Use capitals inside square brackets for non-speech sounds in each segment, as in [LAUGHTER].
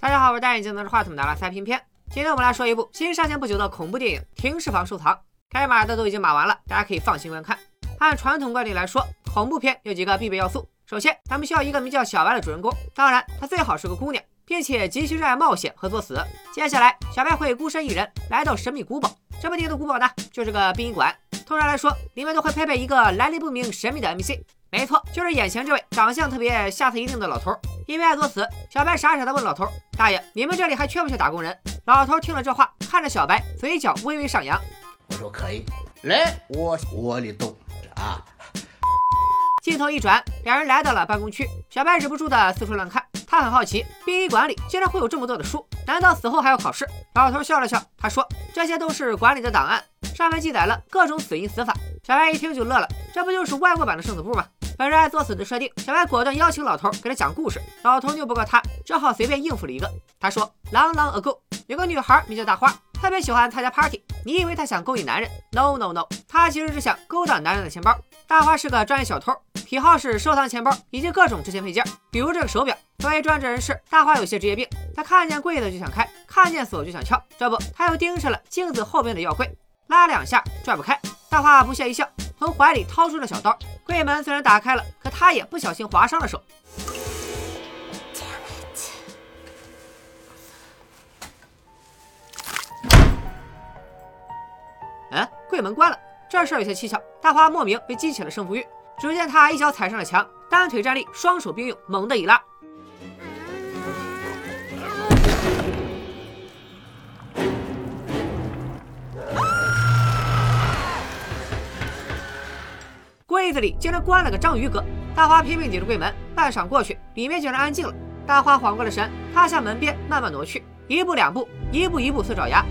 大家好，我是戴眼镜拿着话筒的拉塞片片。今天我们来说一部新上线不久的恐怖电影《停尸房收藏》。该码的都已经码完了，大家可以放心观看。按传统惯例来说，恐怖片有几个必备要素。首先，咱们需要一个名叫小白的主人公，当然她最好是个姑娘，并且极其热爱冒险和作死。接下来，小白会孤身一人来到神秘古堡，这么地的古堡呢，就是个殡仪馆。通常来说，里面都会配备一个来历不明、神秘的 NPC。没错，就是眼前这位长相特别下次一定的老头。因为爱作死，小白傻傻的问老头：“大爷，你们这里还缺不缺打工人？”老头听了这话，看着小白，嘴角微微上扬。我说可以，来，我窝里动啊。[LAUGHS] 镜头一转，两人来到了办公区。小白忍不住的四处乱看，他很好奇，殡仪馆里竟然会有这么多的书，难道死后还要考试？老头笑了笑，他说：“这些都是馆里的档案，上面记载了各种死因死法。”小白一听就乐了，这不就是外国版的生死簿吗？本着爱作死的设定，小白果断邀请老头给他讲故事。老头拗不过他，只好随便应付了一个。他说：“Long long ago，有个女孩名叫大花，特别喜欢参加 party。你以为她想勾引男人？No no no，她其实是想勾搭男人的钱包。大花是个专业小偷，癖好是收藏钱包以及各种值钱配件，比如这个手表。作为专职人士，大花有些职业病，她看见柜子就想开，看见锁就想撬。这不，她又盯上了镜子后面的药柜，拉两下拽不开。大花不屑一笑，从怀里掏出了小刀。柜门虽然打开了，可他也不小心划伤了手。哎，柜门关了，这事儿有些蹊跷。大花莫名被激起了胜负欲，只见他一脚踩上了墙，单腿站立，双手并用，猛地一拉。柜子里竟然关了个章鱼哥，大花拼命抵住柜门，半晌过去，里面竟然安静了。大花缓过了神，趴向门边慢慢挪去，一步两步，一步一步似爪牙。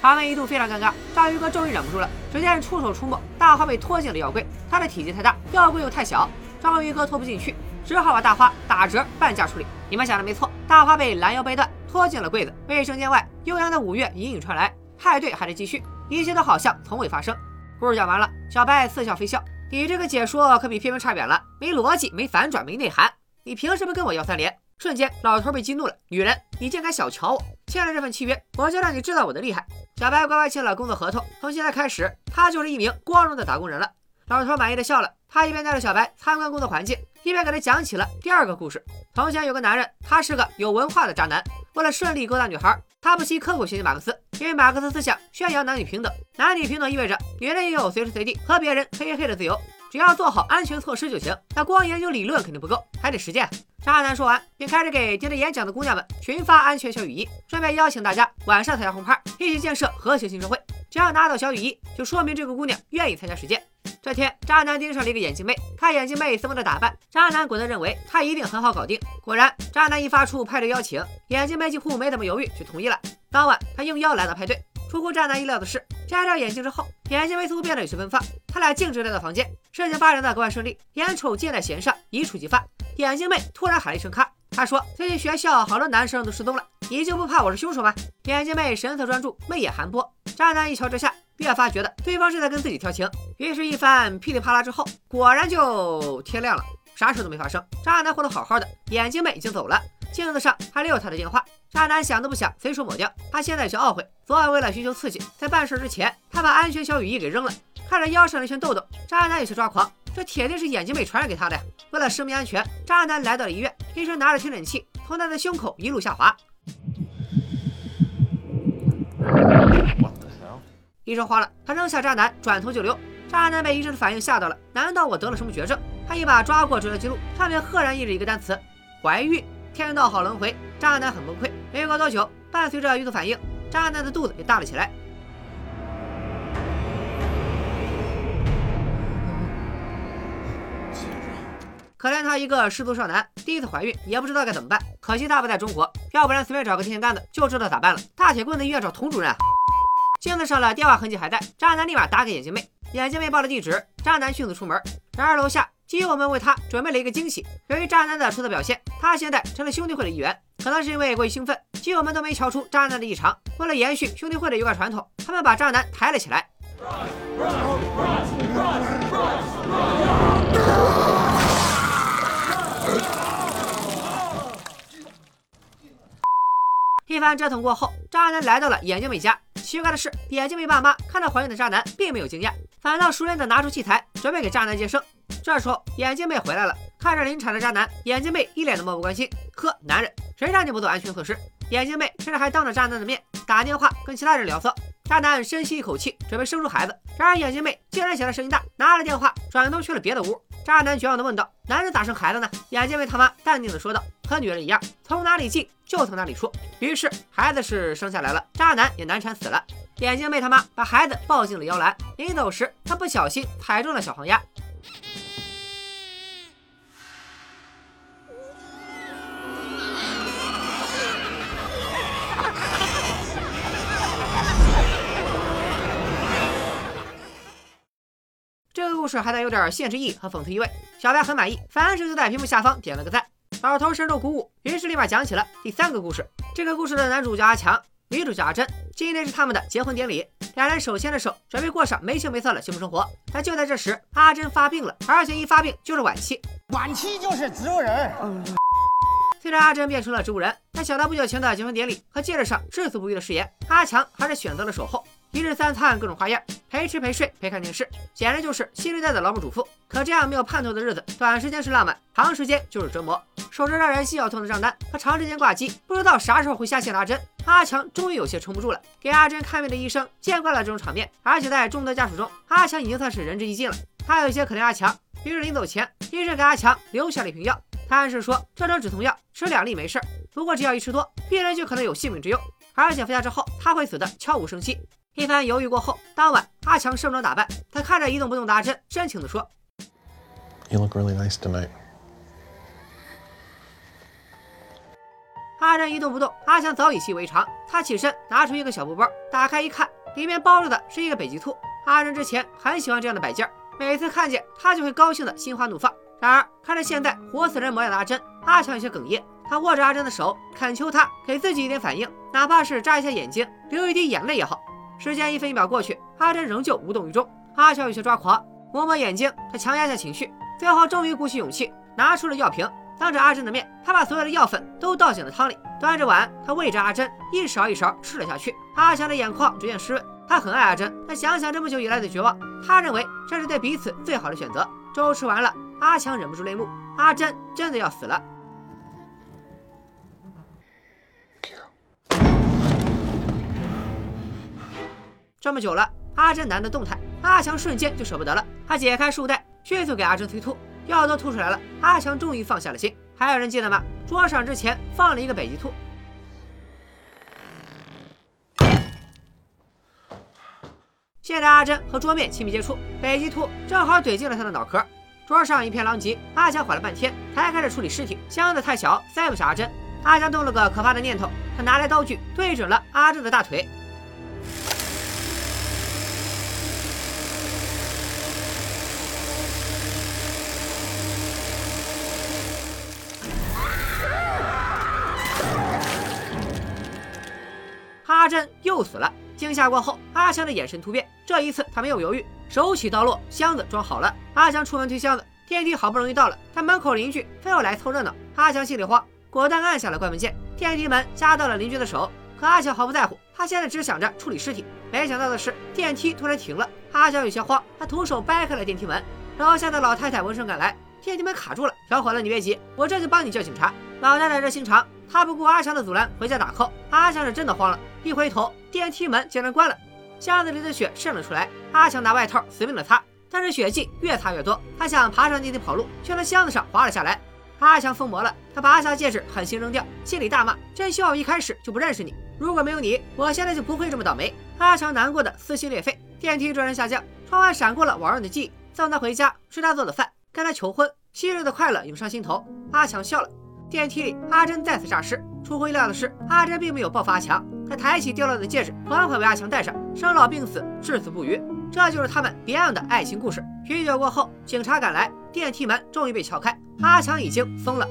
场面一度非常尴尬，章鱼哥终于忍不住了，只见出手出没，大花被拖进了药柜，他的体积太大，药柜又太小，章鱼哥拖不进去。只好把大花打折半价处理。你们想的没错，大花被拦腰掰断，拖进了柜子。卫生间外悠扬的舞乐隐隐传来，派对还在继续，一切都好像从未发生。故事讲完了，小白似笑非笑。你这个解说可比片名差远了，没逻辑，没反转，没内涵。你凭什么跟我要三连？瞬间，老头被激怒了。女人，你竟敢小瞧我！签了这份契约，我就让你知道我的厉害。小白乖乖签了工作合同，从现在开始，他就是一名光荣的打工人了。老头满意的笑了，他一边带着小白参观工作环境，一边给他讲起了第二个故事。从前有个男人，他是个有文化的渣男。为了顺利勾搭女孩，他不惜刻苦学习马克思，因为马克思思想宣扬男女平等。男女平等意味着女人也有随时随地和别人嘿嘿嘿的自由，只要做好安全措施就行。那光研究理论肯定不够，还得实践。渣男说完，便开始给听着演讲的姑娘们群发安全小雨衣，顺便邀请大家晚上参加红趴，一起建设和谐新社会。只要拿到小雨衣，就说明这个姑娘愿意参加实践。这天，渣男盯上了一个眼镜妹，看眼镜妹斯文的打扮，渣男果断认为她一定很好搞定。果然，渣男一发出派对邀请，眼镜妹几乎没怎么犹豫就同意了。当晚，他应邀来到派对。出乎渣男意料的是，摘掉眼镜之后，眼镜妹似乎变得有些奔放。他俩径直来到房间，事情发展的格外顺利，眼瞅箭在弦上，一触即发。眼镜妹突然喊了一声“咔”，她说：“最近学校好多男生都失踪了，你就不怕我是凶手吗？”眼镜妹神色专注，媚眼含波。渣男一瞧之下。越发觉得对方是在跟自己调情，于是，一番噼里啪啦之后，果然就天亮了，啥事都没发生。渣男活得好好的，眼镜妹已经走了，镜子上还留有他的电话。渣男想都不想，随手抹掉。他现在有些懊悔，昨晚为了寻求刺激，在办事之前，他把安全小雨衣给扔了。看着腰上那圈痘痘，渣男有些抓狂，这铁定是眼镜妹传染给他的呀。为了生命安全，渣男来到了医院，医生拿着听诊器从他的胸口一路下滑。医生慌了，他扔下渣男，转头就溜。渣男被医生的反应吓到了，难道我得了什么绝症？他一把抓过诊疗记录，上面赫然印着一个单词：怀孕。天道好轮回，渣男很崩溃。没过多久，伴随着孕吐反应，渣男的肚子也大了起来。可怜他一个失足少男，第一次怀孕也不知道该怎么办。可惜他不在中国，要不然随便找个电线杆子就知道咋办了。大铁棍子医院找童主任！镜子上的电话痕迹还在，渣男立马打给眼镜妹，眼镜妹报了地址，渣男迅速出门。然而楼下基友们为他准备了一个惊喜，由于渣男的出色表现，他现在成了兄弟会的一员。可能是因为过于兴奋，基友们都没瞧出渣男的异常。为了延续兄弟会的一贯传统，他们把渣男抬了起来。一番折腾过后，渣男来到了眼镜妹家，奇怪的是，眼镜妹爸妈看到怀孕的渣男，并没有惊讶，反倒熟练的拿出器材，准备给渣男接生。这时候，眼镜妹回来了，看着临产的渣男，眼镜妹一脸的漠不关心。呵，男人，谁让你不做安全措施？眼镜妹甚至还当着渣男的面打电话跟其他人聊骚。渣男深吸一口气，准备生出孩子，然而眼镜妹竟然嫌他声音大，拿了电话转头去了别的屋。渣男绝望地问道：“男人咋生孩子呢？”眼镜妹他妈淡定地说道：“和女人一样，从哪里进就从哪里出。”于是孩子是生下来了，渣男也难产死了。眼镜妹他妈把孩子抱进了摇篮，临走时她不小心踩中了小黄鸭。故事还带有点现实意义和讽刺意味，小白很满意，凡事就在屏幕下方点了个赞。老头深受鼓舞，于是立马讲起了第三个故事。这个故事的男主叫阿强，女主叫阿珍。今天是他们的结婚典礼，两人手牵着手，准备过上没羞没臊的幸福生活。但就在这时，阿珍发病了，而且一发病就是晚期。晚期就是植物人。虽然阿珍变成了植物人，但想到不久前的结婚典礼和戒指上至死不渝的誓言，阿强还是选择了守候。一日三餐各种花样，陪吃陪睡陪看电视，简直就是新时代的劳模主妇。可这样没有盼头的日子，短时间是浪漫，长时间就是折磨。守着让人心绞痛的账单和长时间挂机，不知道啥时候会下线的阿珍，阿强终于有些撑不住了。给阿珍看病的医生见惯了这种场面，而且在众多家属中，阿强已经算是仁至义尽了。他有些可怜阿强，于是临走前，医生给阿强留下了一瓶药，他暗示说这种止痛药吃两粒没事，不过只要一吃多，病人就可能有性命之忧，而且服下之后他会死的悄无声息。一番犹豫过后，当晚阿强盛装打扮，他看着一动不动的阿珍，深情地说：“You look really nice tonight。”阿珍一动不动，阿强早已习以为常。他起身拿出一个小布包，打开一看，里面包着的是一个北极兔。阿珍之前很喜欢这样的摆件，每次看见他就会高兴的心花怒放。然而看着现在活死人模样的阿珍，阿强有些哽咽。他握着阿珍的手，恳求她给自己一点反应，哪怕是眨一下眼睛，流一滴眼泪也好。时间一分一秒过去，阿珍仍旧无动于衷。阿强有些抓狂，摸摸眼睛，他强压下情绪，最后终于鼓起勇气，拿出了药瓶，当着阿珍的面，他把所有的药粉都倒进了汤里，端着碗，他喂着阿珍，一勺一勺吃了下去。阿强的眼眶逐渐湿润，他很爱阿珍，他想想这么久以来的绝望，他认为这是对彼此最好的选择。粥吃完了，阿强忍不住泪目，阿珍真的要死了。这么久了，阿珍难得动弹，阿强瞬间就舍不得了。他解开束带，迅速给阿珍催吐，药都吐出来了，阿强终于放下了心。还有人记得吗？桌上之前放了一个北极兔。现在阿珍和桌面亲密接触，北极兔正好怼进了他的脑壳。桌上一片狼藉，阿强缓了半天才开始处理尸体。箱子太小，塞不下阿珍。阿强动了个可怕的念头，他拿来刀具对准了阿珍的大腿。阿珍又死了。惊吓过后，阿强的眼神突变。这一次他没有犹豫，手起刀落，箱子装好了。阿强出门推箱子，电梯好不容易到了，但门口邻居非要来凑热闹。阿强心里慌，果断按下了关门键。电梯门夹到了邻居的手，可阿强毫不在乎，他现在只想着处理尸体。没想到的是，电梯突然停了。阿强有些慌，他徒手掰开了电梯门。楼下的老太太闻声赶来，电梯门卡住了。小伙子，你别急，我这就帮你叫警察。老太太热心肠。她不顾阿强的阻拦，回家打 call。阿强是真的慌了，一回头，电梯门竟然关了，箱子里的血渗了出来。阿强拿外套死命的擦，但是血迹越擦越多。他想爬上电梯跑路，却从箱子上滑了下来。阿强疯魔了，他拔下戒指，狠心扔掉，心里大骂：真希望我一开始就不认识你，如果没有你，我现在就不会这么倒霉。阿强难过的撕心裂肺。电梯转身下降，窗外闪过了往日的记忆，送他回家，吃他做的饭，跟他求婚，昔日的快乐涌上心头。阿强笑了。电梯里，阿珍再次诈尸。出乎意料的是，阿珍并没有报复阿强，他抬起掉落的戒指，缓缓为阿强戴上。生老病死，至死不渝，这就是他们别样的爱情故事。许久过后，警察赶来，电梯门终于被撬开。阿强已经疯了。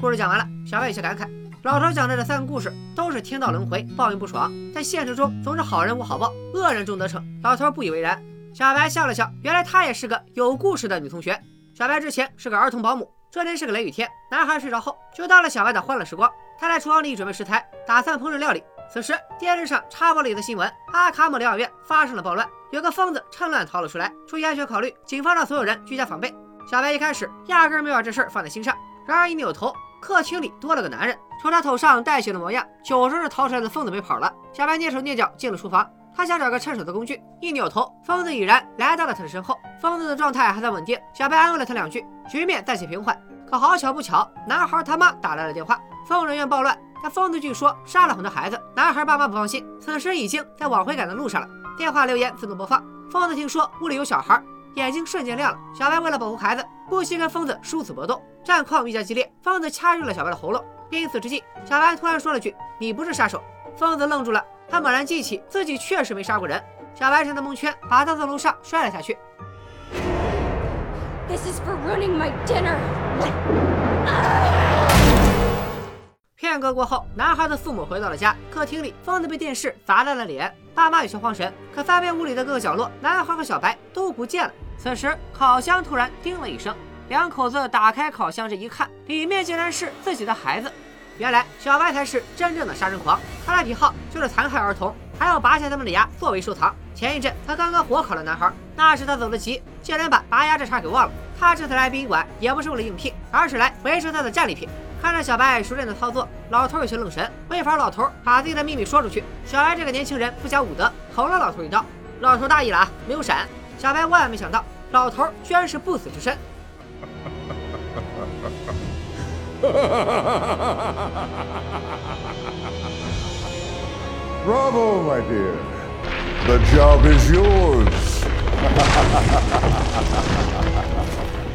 故事讲完了，小白有些感慨：老头讲的这三个故事都是天道轮回，报应不爽，在现实中总是好人无好报，恶人终得逞。老头不以为然。小白笑了笑，原来她也是个有故事的女同学。小白之前是个儿童保姆。这天是个雷雨天，男孩睡着后，就到了小白的欢乐时光。他在厨房里准备食材，打算烹饪料理。此时电视上插播了一则新闻：阿卡姆疗养院发生了暴乱，有个疯子趁乱逃了出来。出于安全考虑，警方让所有人居家防备。小白一开始压根没把这事儿放在心上，然而一扭头，客厅里多了个男人，瞅他头上带血的模样，九成是逃出来的疯子没跑了。小白蹑手蹑脚进了厨房。他想找个趁手的工具，一扭头，疯子已然来到了他的身后。疯子的状态还算稳定，小白安慰了他两句，局面暂且平缓。可好巧不巧，男孩他妈打来了电话，疯人院暴乱，但疯子据说杀了很多孩子。男孩爸妈不放心，此时已经在往回赶的路上了。电话留言自动播放，疯子听说屋里有小孩，眼睛瞬间亮了。小白为了保护孩子，不惜跟疯子殊死搏斗，战况愈加激烈。疯子掐住了小白的喉咙，濒死之际，小白突然说了句：“你不是杀手。”疯子愣住了。他猛然记起自己确实没杀过人，小白趁他蒙圈，把他从楼上摔了下去。This is for ruining my dinner。片刻过后，男孩的父母回到了家，客厅里，疯子被电视砸烂了脸，爸妈有些慌神。可翻遍屋里的各个角落，男孩和小白都不见了。此时，烤箱突然叮了一声，两口子打开烤箱，这一看，里面竟然是自己的孩子。原来小白才是真正的杀人狂，他的癖好就是残害儿童，还要拔下他们的牙作为收藏。前一阵他刚刚火烤了男孩，那时他走得急，竟然把拔牙这茬给忘了。他这次来殡仪馆也不是为了应聘，而是来回收他的战利品。看着小白熟练的操作，老头有些愣神。为防老头把自己的秘密说出去，小白这个年轻人不讲武德，捅了老头一刀。老头大意了啊，没有闪。小白万万没想到，老头居然是不死之身。[LAUGHS] Bravo, my dear. The job is yours. [LAUGHS]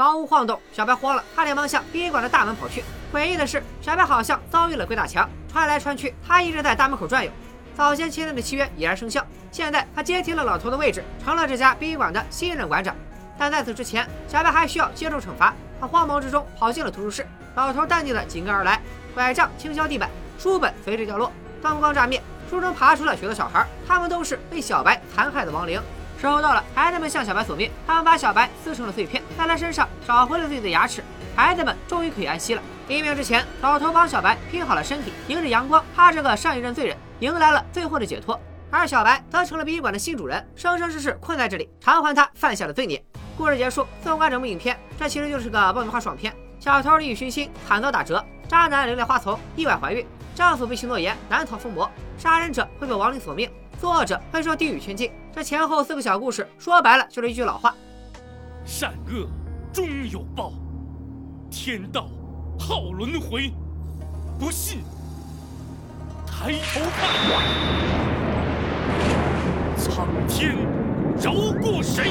房屋晃动，小白慌了，他连忙向殡仪馆的大门跑去。诡异的是，小白好像遭遇了鬼打墙，穿来穿去，他一直在大门口转悠。早先签订的契约已然生效，现在他接替了老头的位置，成了这家殡仪馆的新任馆长。但在此之前，小白还需要接受惩罚。他慌忙之中跑进了图书室，老头淡定的紧跟而来，拐杖轻敲地板，书本随之掉落，灯光乍灭，书中爬出了许多小孩，他们都是被小白残害的亡灵。时候到了，孩子们向小白索命，他们把小白撕成了碎片，在他身上找回了自己的牙齿，孩子们终于可以安息了。黎明之前，老头帮小白拼好了身体，迎着阳光，他这个上一任罪人迎来了最后的解脱，而小白则成了殡仪馆的新主人，生生世世困在这里，偿还他犯下的罪孽。故事结束，纵观整部影片，这其实就是个爆米花爽片。小偷利欲熏心，惨遭打折；渣男留恋花丛，意外怀孕；丈夫背弃诺言，难逃疯魔；杀人者会被亡灵索命，作恶者会受地狱圈禁。这前后四个小故事，说白了就是一句老话：善恶终有报，天道好轮回。不信，抬头看，苍天饶过谁？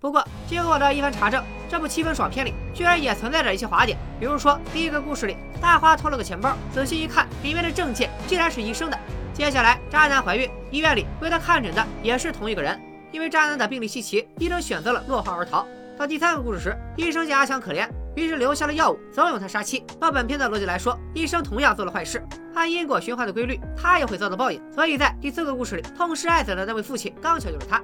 不过，经过我的一番查证，这部七分爽片里居然也存在着一些滑点。比如说，第一个故事里，大花偷了个钱包，仔细一看，里面的证件竟然是医生的。接下来，渣男怀孕，医院里为他看诊的也是同一个人。因为渣男的病例稀奇，医生选择了落荒而逃。到第三个故事时，医生见阿强可怜，于是留下了药物，怂恿他杀妻。到本片的逻辑来说，医生同样做了坏事，按因果循环的规律，他也会遭到报应。所以在第四个故事里，痛失爱子的那位父亲，刚巧就是他。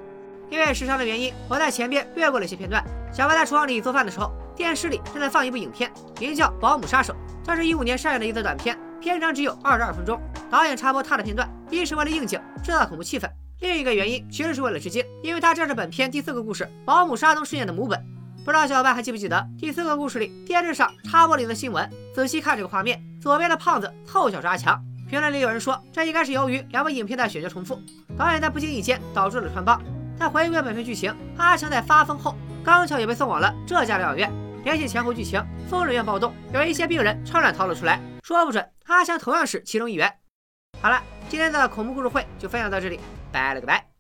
因为时长的原因，我在前边略过了一些片段。小白在厨房里做饭的时候，电视里正在放一部影片，名叫《保姆杀手》，这是一五年上映的一则短片，片长只有二十二分钟。导演插播他的片段，一是为了应景，制造恐怖气氛；另一个原因其实是为了致敬，因为他这是本片第四个故事《保姆沙东事件》的母本。不知道小伙伴还记不记得第四个故事里电视上插播里的新闻？仔细看这个画面，左边的胖子凑巧是阿强。评论里有人说，这应该是由于两部影片的选角重复，导演在不经意间导致了穿帮。再回归本片剧情，阿强在发疯后，刚巧也被送往了这家疗养院。联系前后剧情，疯人院暴动，有一些病人趁乱逃了出来，说不准阿强同样是其中一员。好了，今天的恐怖故事会就分享到这里，拜了个拜。